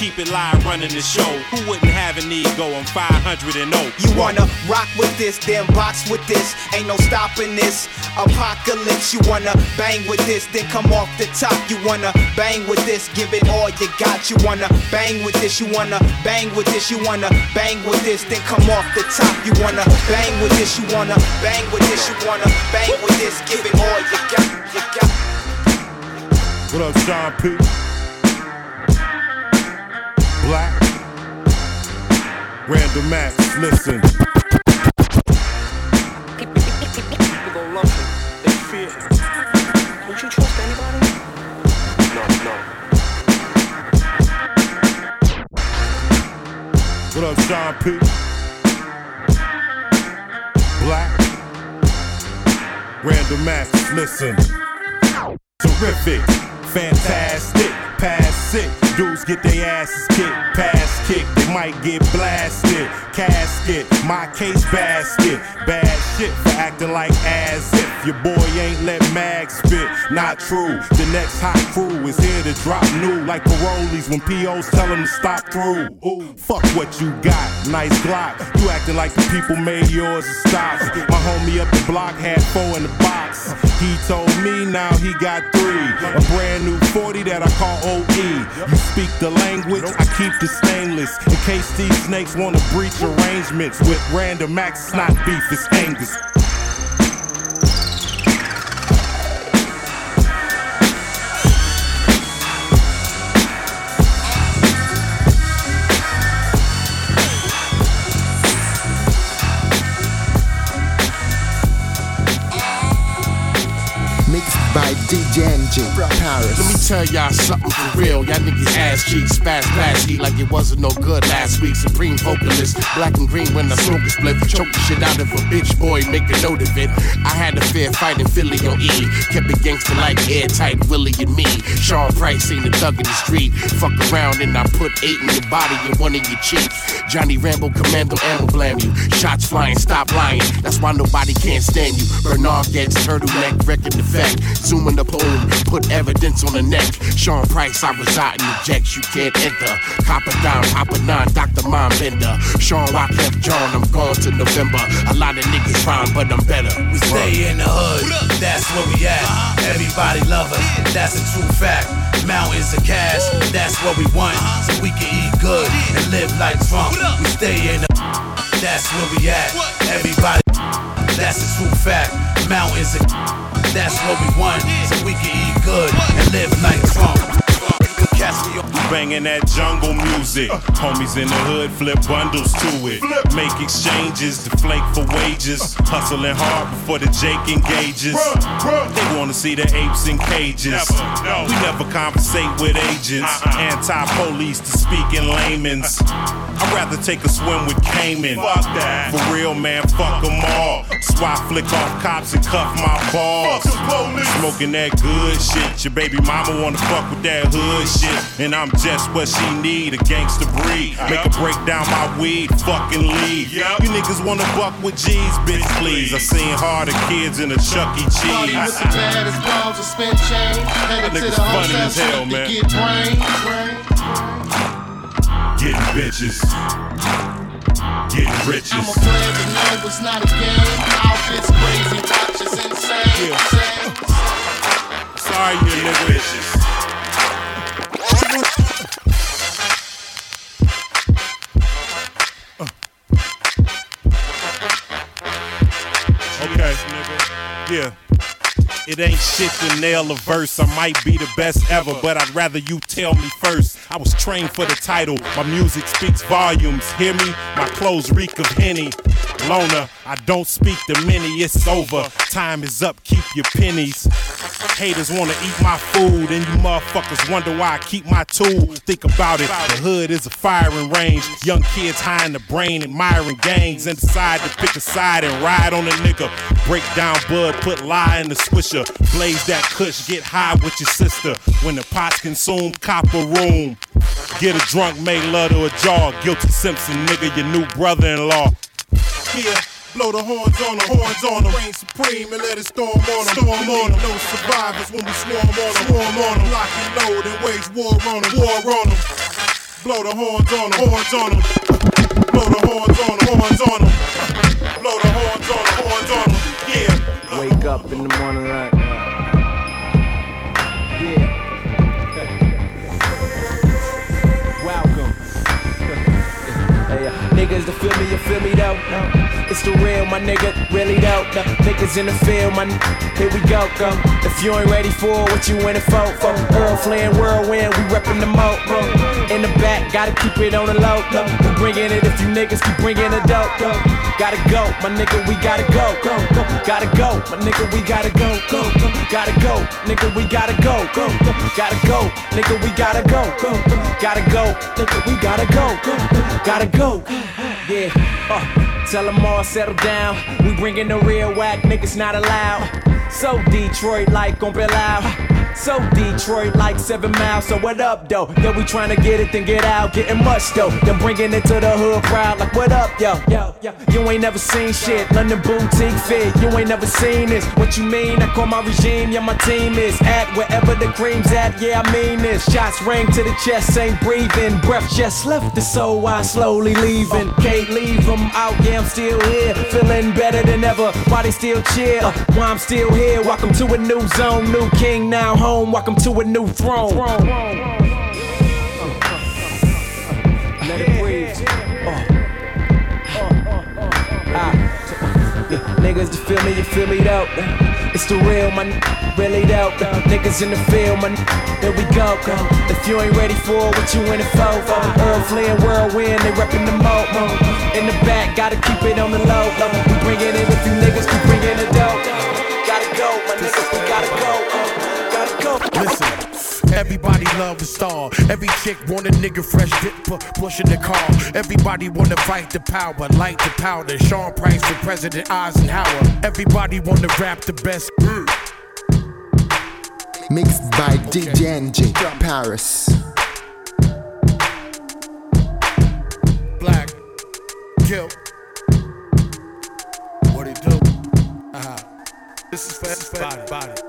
Keep it live running the show. Who wouldn't have an ego? I'm 500 and 0. You wanna rock with this, then box with this. Ain't no stopping this. Apocalypse, you wanna bang with this, then come off the top. You wanna bang with this, give it all you got. You wanna bang with this, you wanna bang with this, you wanna bang with this, then come off the top. You wanna bang with this, you wanna bang with this, you wanna bang with this, give it all you got. You got. What up, Sean P? Black. Random Axe, listen. People gon' love. They fear. Don't you trust anybody? No, no. What up, Sean P? Black. Random Axe, listen. Terrific, fantastic, pass sick. Dudes get their asses kicked, pass kick. They might get blasted. Casket, my case basket. Bad shit for acting like as if your boy ain't let mag spit. Not true. The next hot crew is here to drop new like parolees when POs tell them to stop through. Ooh, fuck what you got, nice Glock. You acting like the people made yours to stop. My homie up the block had four in the box. He told me now he got three. A brand new 40 that I call OE. You speak the language, I keep the stainless. In case these snakes wanna breach arrangements with random acts, not beef, it's Angus. Paris. Let me tell y'all something for real. Y'all niggas ass cheeks, fast eat like it wasn't no good last week. Supreme vocalist, black and green when I smoke a split. Choke the shit out of a bitch boy, make a note of it. I had a fair fight in Philly on E. Kept it gangster like airtight Willie and me. Sean Price ain't a thug in the street. Fuck around and I put eight in your body and one in your cheek. Johnny Rambo, Commando, ammo blam you. Shots flying, stop lying. That's why nobody can't stand you. Bernard gets turtleneck, record effect. Zoom in the boom, put evidence on the neck. Sean Price, I reside in the jets, you can't enter. Copper down, Papa Nine, Dr. Mom Bender. Sean Rock left John, I'm gone to November. A lot of niggas rhyme, but I'm better. We stay in the hood, that's where we at. Uh-huh. Everybody love us, that's a true fact. Mountains of cash, that's what we want. Uh-huh. So we can eat good and live like Trump. We stay in the that's where we at. Everybody, that's a true fact. Mountains of that's what we want. So we can eat good and live like Trump. You can catch me on Banging that jungle music. Uh. Homies in the hood flip bundles to it. Make exchanges, deflate for wages. Uh. Hustling hard before the Jake engages. They wanna see the apes in cages. We never conversate with agents. Uh-uh. Anti police to speak in layman's. Uh. I'd rather take a swim with Cayman. Fuck that. For real, man, fuck them all. Swat flick off cops and cuff my balls. Smoking that good shit. Your baby mama wanna fuck with that hood shit. And I'm just what she need, a gangster breed. Make her break down my weed, fucking leave. You niggas wanna buck with G's, bitch, please. I seen harder kids in a Chuck E. Party with Cheese. the baddest balls of spin chain. Headed to Niggas the funny as hell, to man. get brain. Getting bitches. Getting riches. I'm a player to know it's not a game. Outfits crazy, watches insane. insane. Sorry, you nigga. Okay, yeah. It ain't shit to nail a verse. I might be the best ever, but I'd rather you tell me first. I was trained for the title. My music speaks volumes. Hear me? My clothes reek of Henny. Loner, I don't speak to many. It's over. Time is up. Keep your pennies. Haters wanna eat my food, and you motherfuckers wonder why I keep my tool. Think about it, the hood is a firing range. Young kids high in the brain, admiring gangs, and decide to pick a side and ride on a nigga. Break down bud, put lie in the Blaze that kush, get high with your sister. When the pots consume, cop a room. Get a drunk, make love to a jaw. Guilty Simpson, nigga, your new brother-in-law. Yeah. Blow the horns on them, horns on them. Reign supreme and let it storm on them. Storm on them. No survivors when we swarm on them. Swarm on them. Lock and load and wage war on them. War on them. Blow the horns on them, horns on them. Blow the horns on them, horns on them. Blow the horns Wake up in the morning like. Yeah. *laughs* Welcome. *laughs* Hey, uh, niggas that feel me, you feel me though. No. It's the real, my nigga, really though. No. Niggas in the field, my n- here we go, go. If you ain't ready for it, what you in it for? For Errol Flynn, whirlwind, we reppin' the mo. mo. In the back, gotta keep it on the low. We bringing it if you niggas keep bringing the dope. Go. Gotta go, my nigga, we gotta go. Go, go. Gotta go, my nigga, we gotta go. Go, go. Gotta go, nigga, we gotta go. Go, go. Gotta go, nigga, we gotta go. Go, go. Gotta go, nigga, we gotta go. Go, go. Gotta go. Yeah. Uh, tell them all settle down. We bringing the real whack, niggas not allowed. So Detroit like on Bill out. So Detroit like seven miles. So what up though? Yeah, we tryna get it, then get out, getting much though. Then bringing it to the hood crowd, Like what up, yo? Yo, yo. You ain't never seen shit. London boutique fit. You ain't never seen this. What you mean? I call my regime. Yeah, my team is at wherever the cream's at. Yeah, I mean this. Shots ring to the chest, ain't breathing. Breath just left the soul. I slowly leaving. Can't leave them out. Yeah, I'm still here. Feeling better than ever. Why they still cheer? Uh, why I'm still here. Welcome to a new zone. New king now home. Welcome to a new throne. Let it breathe. Ah. Niggas to feel me, you feel me though. It's the real, my really though. Niggas in the field, my n- here we go. If you ain't ready for it, what you in it for? Errol Flynn, whirlwind, they reppin' the mo. In the back, gotta keep it on the low. We bringin' it with you niggas, keep bringin' it dope. Gotta go, my niggas, we gotta go. Gotta go. Listen, everybody love the star. Every chick want a nigga fresh dip, pu- pushing the car. Everybody wanna fight the power, light the powder. Sean Price for President Eisenhower. Everybody wanna rap the best. Mm. Mixed by DJ NJ Paris. Black, kill. What it do? Uh-huh. This is for body, body.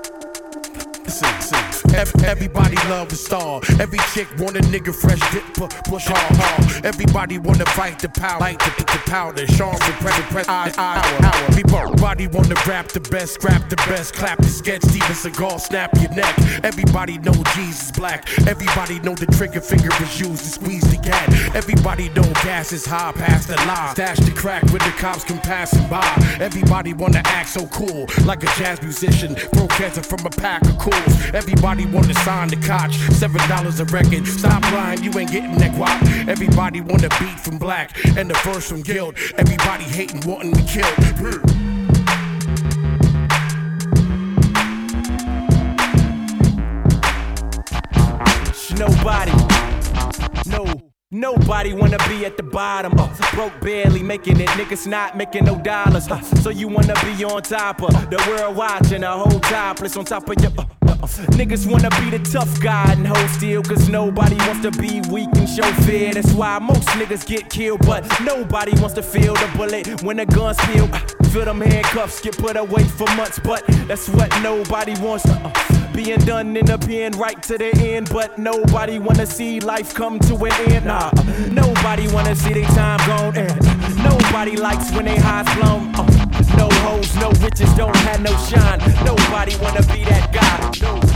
Listen, listen. Ev- Everybody love a star. Every chick want a nigga fresh dip, pu- push hard, hard. Everybody wanna fight the power, light the, the powder. Sean president, press I, I, hour. Everybody wanna rap the best, scrap the best, clap the sketch, Steven Seagal, snap your neck. Everybody know Jesus black. Everybody know the trigger finger is used to squeeze the gat. Everybody know gas is high past the line. Stash the crack when the cops come passing by. Everybody wanna act so cool, like a jazz musician. Throw cancer from a pack of cools. Everybody wanna sign the cotch. Seven dollars a record. Stop lying, you ain't getting that guap. Everybody wanna beat from black and the verse from guilt. Everybody hating, wanting me killed. Nobody, no, Nobody wanna be at the bottom. Uh, broke barely making it, niggas not making no dollars. Uh, so you wanna be on top of the world watching a whole topless on top of your. Uh. Niggas wanna be the tough guy and hold still, cause nobody wants to be weak and show fear. That's why most niggas get killed, but nobody wants to feel the bullet when the gun's spill. Uh, feel them handcuffs get put away for months, but that's what nobody wants. Uh, being done in the pen right to the end, but nobody wanna see life come to an end. Nah, nobody wanna see their time gone. And nobody likes when they high blown. Uh, hoes, no riches, don't have no shine. Nobody wanna be that guy. No.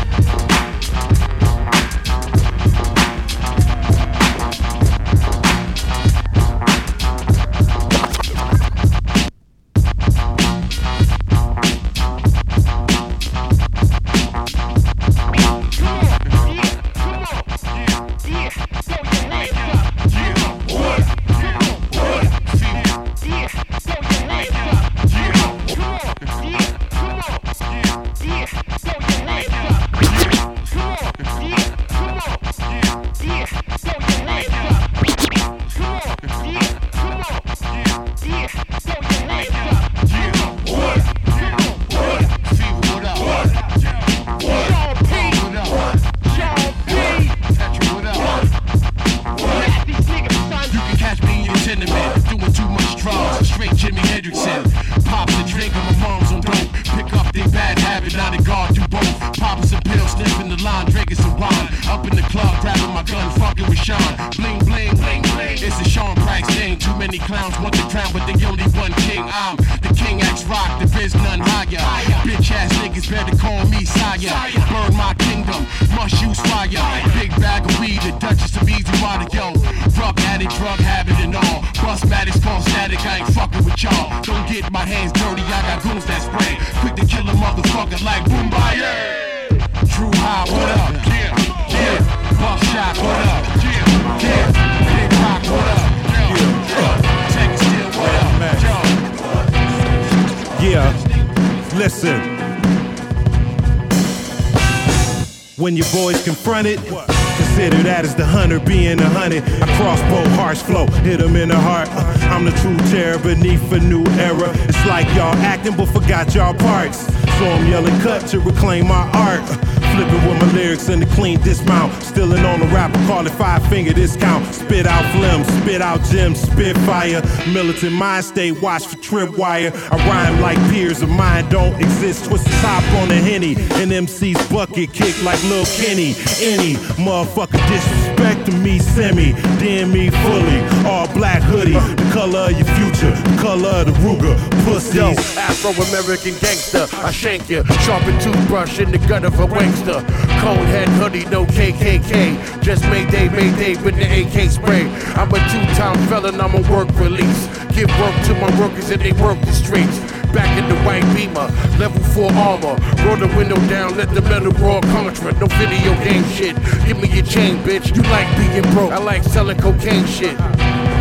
A new era. It's like y'all acting but forgot y'all parts. So I'm yelling cut to reclaim my art. Flipping with my lyrics in the clean dismount. Stealing on the rapper, call it five finger discount. Spit out phlegm, spit out gems, spit fire. Militant mind state, watch for tripwire. I rhyme like peers of mine don't exist. Twist the top on the henny. And MC's bucket kick like Lil Kenny. Any motherfucker disrespecting me, semi. Damn me fully. All black hoodie, the color of your future, the color of the Ruger. Pussies. Yo, Afro-American gangster, I shank you. Sharpen toothbrush in the gut of a wankster. Cone head hoodie, no KKK. Just Mayday, Mayday with the AK spray. I'm a two-time felon, I'm a work release. Give work to my workers and they work the streets. Back in the white beamer, level 4 armor. Roll the window down, let the metal raw contra. No video game shit. Give me your chain, bitch. You like being broke, I like selling cocaine shit.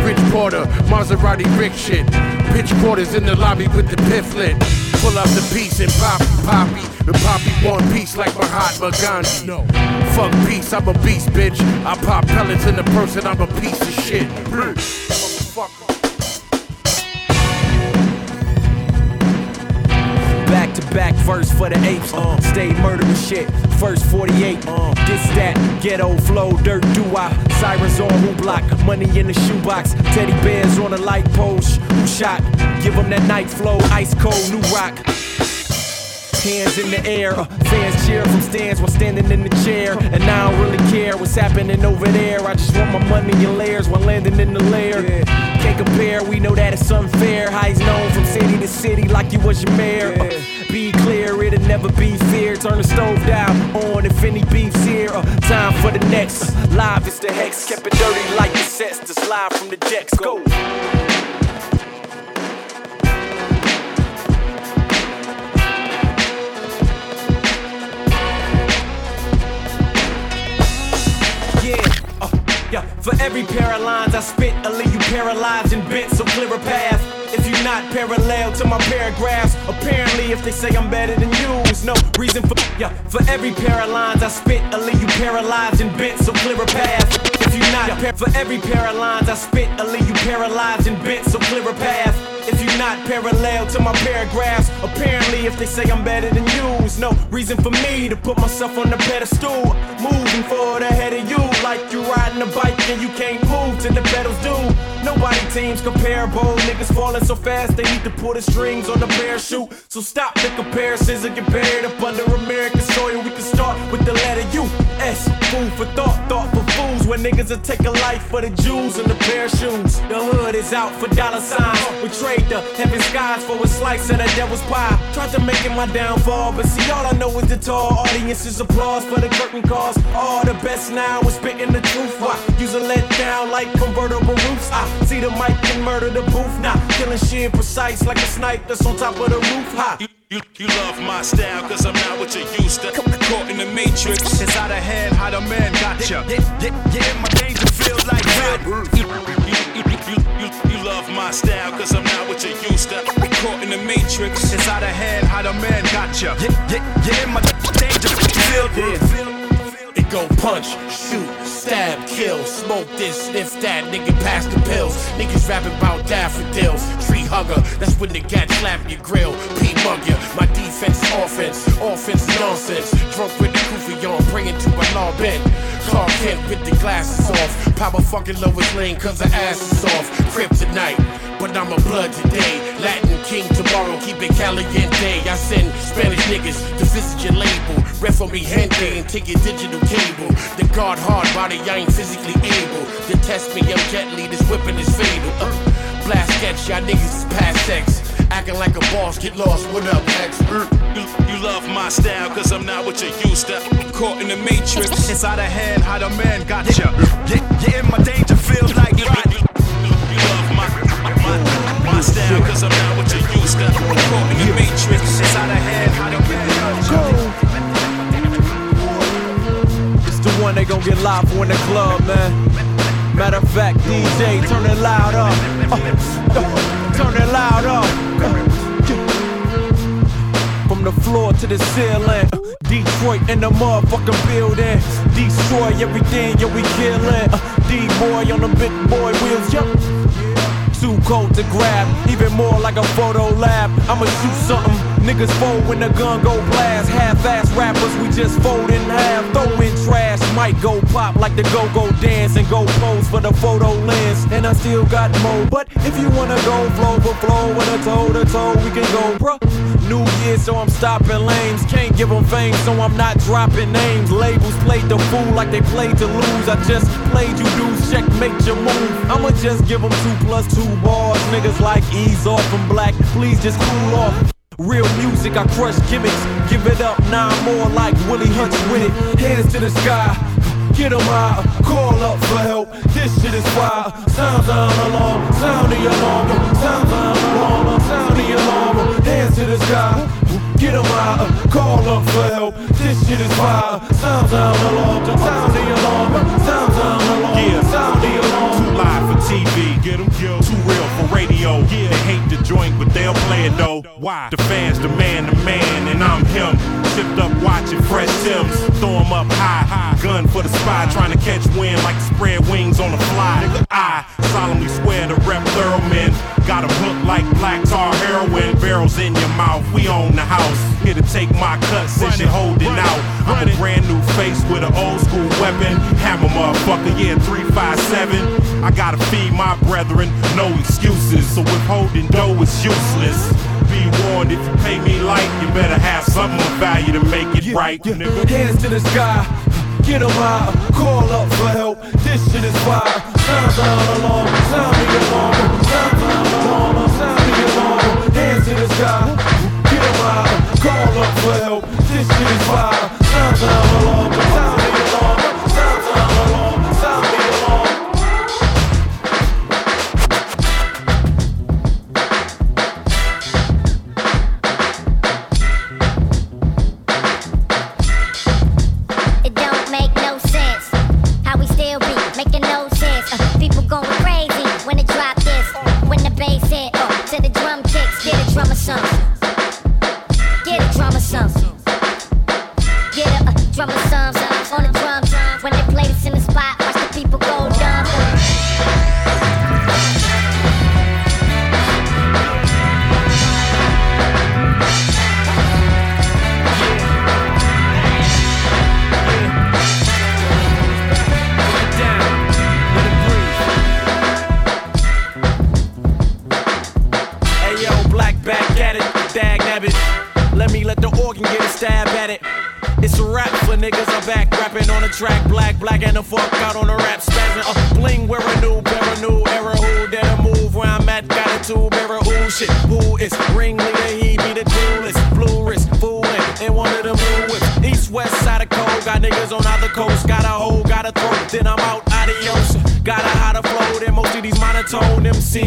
Rich Porter, Maserati Rick shit. Pitch quarters in the lobby with the piff. Pull up the piece and poppy, poppy. The poppy want peace like Mahatma Gandhi. No. Fuck peace, I'm a beast, bitch. I pop pellets in the person, I'm a piece of shit. Back to back verse for the apes. Uh, stay murdering shit. First 48. Uh, this that ghetto flow, dirt do I. Sirens on who block, money in the shoebox. Teddy bears on the light post. Who shot? Give 'em that night flow, ice cold, new rock. Hands in the air, uh, fans cheer from stands while standing in the chair. And I don't really care what's happening over there. I just want my money in layers while landing in the lair. Can't compare, we know that it's unfair. How he's known from city to city like you was your mayor. Uh, be clear, it'll never be fear. Turn the stove down on if any beef's here. Uh, time for the next. Uh, live is the hex, kept it dirty like the sets. This live from the decks. Go. Yeah. For every pair of lines I spit, I leave you paralyzed and bent, so clear a path. If you're not parallel to my paragraphs, apparently if they say I'm better than you, there's no reason for yeah. For every pair of lines I spit, I leave you paralyzed and bent, so clear a path. If If you not par- for every pair of lines I spit, I'll leave you paralyzed and bent, so clear a path. If you're not parallel to my paragraphs, apparently if they say I'm better than you, no reason for me to put myself on the pedestal. Moving forward ahead of you, like you riding a bike and you can't move till the pedals do. Nobody teams comparable. Niggas falling so fast they need to pull the strings on the parachute. So stop the comparisons and get buried up under American soil. We can start with the letter U. S. Food for thought, thought for fools. When niggas will take a life for the jewels and the pair of shoes. The hood is out for dollar signs. We trade the heaven skies for a slice of the devil's pie. Tried to make it my downfall, but see, all I know is the tall audience's applause for the curtain calls. All the best now is spitting the truth. Why? Use a let down like convertible roofs. I see the mic and murder the booth. Now killing shit precise like a snipe that's on top of the roof. High. You, you love my style, cause I'm not what you used to. Caught in the matrix. It's out of hand how the man got ya. Yeah, yeah, yeah, my danger feels like real. You, you, you, you, you, love my style, cause I'm not what you used to. Caught in the matrix. It's out of hand how the man got ya. Yeah, yeah, yeah, my danger real. It go punch, shoot, stab, kill, smoke this, sniff that, nigga pass the pills. Niggas rapping about daffodils, tree hugger, that's when the cat slap your grill. P mug ya, my defense offense, offense nonsense. Drunk with the kufi on, bring it to my law bed. Clark Kent with the glasses off, power fucking Lois Lane cause the ass is off. Kryptonite, but I'm a blood today. Latin king tomorrow, keep it caliente. I send Spanish niggas to visit your label. Ref on me gente and take your digital cable. The guard hard body, I ain't physically able. To test me, I'm gently, this whipping is fatal. Uh, blast sketch, y'all niggas is past sex. Acting like a boss, get lost, what up, X? You, you love my style, cause I'm not what you used to. Caught in the matrix. It's out of hand how the man got ya. Yeah, yeah, my danger feels like you, you, you love my, my, my style, cause I'm not what you used to. Caught in the matrix. It's out of hand how the man got ya. It's the one they gon' get live for in the club, man. Matter of fact, DJ, turn it loud up. Uh, uh, turn it loud up. From the floor to the ceiling. Detroit in the motherfucking building. Destroy everything, yo, we killin'. Uh, D-boy on the big boy wheels, yo. Too cold to grab, even more like a photo lab. I'ma shoot something. Niggas fold when the gun go blast. Half-ass rappers, we just fold in half. Throw in trash, might go pop like the go-go dance and go pose for the photo lens. And I still got more, but if you wanna go flow for flow with a toe to toe, we can go, bruh. New year, so I'm stopping lanes. Can't give them fame, so I'm not dropping names. Labels played the fool like they played to lose. I just played you dudes, checkmate your move. I'ma just give them two plus two bars. Niggas like ease off from black, please just cool off. Real music, I crush gimmicks. Give it up, nine more like Willie Hutch with it. Hands to the sky. Get 'em high, call up for help. This shit is wild. Sounds on alarm, sound the alarm. Sounds on alarm, sound the alarm. Hands to the sky. Get 'em high, call up for help. This shit is fire. Sounds on alarm, sound the alarm. Sounds on alarm, Yeah. sound the alarm. Too live for TV, get 'em yo. Too radio. Yeah, they hate the joint, but they'll play it though. Why? The fans demand the man, and I'm him. Tipped up watching fresh Tims, throw 'em up high, high. Gun for the spy, trying to catch wind like spread wings on a fly. I solemnly swear to rep Thurman. Got 'em hooked like black tar heroin. Barrels in your mouth, we own the house. Here to take my cut since you're holding out. I'm a brand new face with an old school weapon. Hammer motherfucker, yeah, 357. I gotta feed my brethren, no excuses. So withholding dough is useless. Be warned, if you pay me light, you better have something of value to make it right, nigga. Hands to the sky. get Get 'em high, call up for help. This shit is fire. Sounds on alarm, sound the alarm. Sounds on alarm, sound the alarm. Hands to the sky. Help. This shit is. Sounds on alarm, the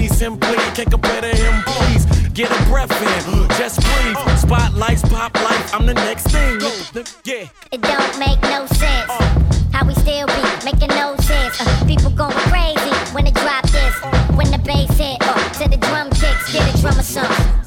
MCs. Simply can't compare to him, please. Get a breath in, just breathe. Spotlights, pop life, I'm the next thing. Yeah. It don't make no sense. How we still be making no sense. Uh, people going crazy when they drop this. When the bass hit, uh, to the drum kicks, get a drummer some.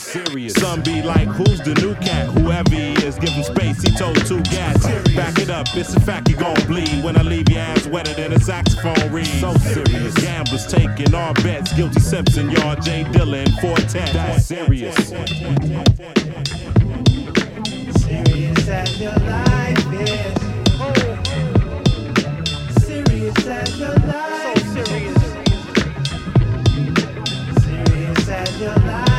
Serious. Some be like, who's the new cat? Whoever he is, give him space. He told two gats. Back it up, it's a fact you gon' bleed. When I leave your ass wetter than a saxophone reed. So serious. Gamblers taking all bets. Guilty Simpson, y'all, J Dilla and Four Tet. That's serious. Serious as your life is. Serious as your life. So serious. Serious as your life.